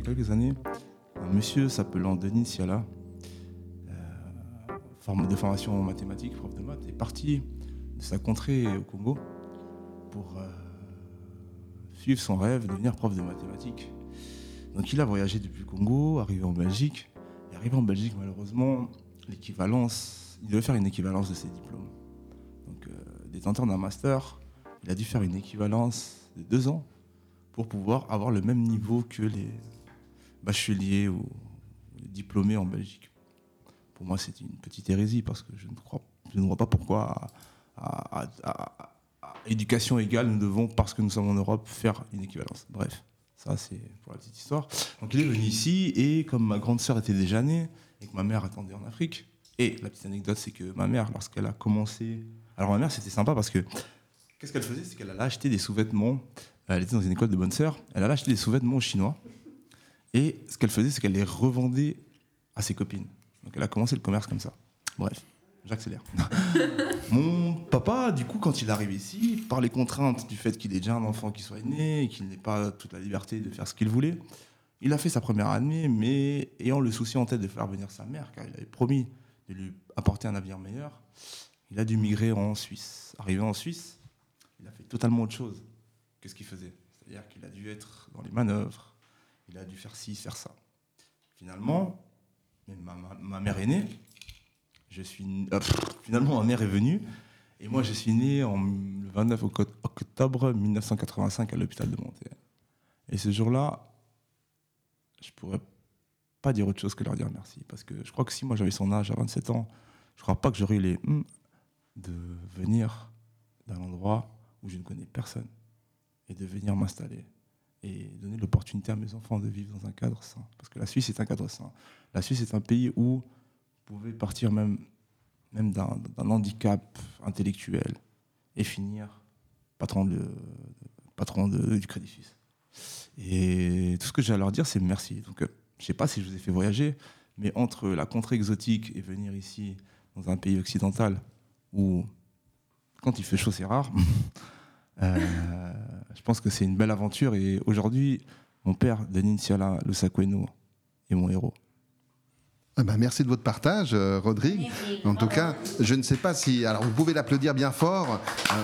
quelques années, un monsieur s'appelant Denis Siala, euh, de formation en mathématiques, prof de maths, est parti de sa contrée au Congo pour euh, suivre son rêve de devenir prof de mathématiques. Donc il a voyagé depuis le Congo, arrivé en Belgique. Et arrivé en Belgique, malheureusement, l'équivalence, il devait faire une équivalence de ses diplômes. Donc euh, détenteur d'un master, il a dû faire une équivalence de deux ans pour pouvoir avoir le même niveau que les bacheliers ou les diplômés en Belgique. Pour moi, c'est une petite hérésie parce que je ne, crois, vois pas pourquoi à, éducation égale, nous devons, parce que nous sommes en Europe, faire une équivalence. Bref, ça c'est pour la petite histoire. Donc il est venu ici et comme ma grande sœur était déjà née et que ma mère attendait en Afrique, et la petite anecdote c'est que ma mère, lorsqu'elle a commencé... Alors ma mère c'était sympa parce que qu'est-ce qu'elle faisait? C'est qu'elle allait acheter des sous-vêtements elle était dans une école de bonne sœur. Elle allait acheter des sous-vêtements Chinois. Et ce qu'elle faisait, c'est qu'elle les revendait à ses copines. Donc elle a commencé le commerce comme ça. Bref, j'accélère. Mon papa, du coup, quand il arrive ici, par les contraintes du fait qu'il ait déjà un enfant qui soit né et qu'il n'ait pas toute la liberté de faire ce qu'il voulait, il a fait sa première année, mais ayant le souci en tête de faire venir sa mère, car il avait promis de lui apporter un avenir meilleur, il a dû migrer en Suisse. Arrivé en Suisse, il a fait totalement autre chose qu'est-ce qu'il faisait C'est-à-dire qu'il a dû être dans les manœuvres, il a dû faire ci, faire ça. Finalement, ma, mère est née, je suis, euh, finalement ma mère est venue, et moi je suis né le 29 octobre 1985 à l'hôpital de Montréal. Et ce jour-là, je pourrais pas dire autre chose que leur dire merci, parce que je crois que si moi j'avais son âge à 27 ans, je crois pas que j'aurais eu les hum de venir d'un endroit où je ne connais personne et de venir m'installer et donner l'opportunité à mes enfants de vivre dans un cadre sain. Parce que la Suisse est un cadre sain. La Suisse est un pays où vous pouvez partir même, même d'un handicap intellectuel et finir patron, de, patron de, du Crédit Suisse. Et tout ce que j'ai à leur dire, c'est merci. Donc, euh, je ne sais pas si je vous ai fait voyager, mais entre la contrée exotique et venir ici, dans un pays occidental, où quand il fait chaud, c'est rare, euh, je pense que c'est une belle aventure et aujourd'hui, mon père, Denis Siala Lusakweno, est mon héros. Ah bah, merci de votre partage, euh, Rodrigue. En tout cas, je ne sais pas si. Alors, vous pouvez l'applaudir bien fort. Euh,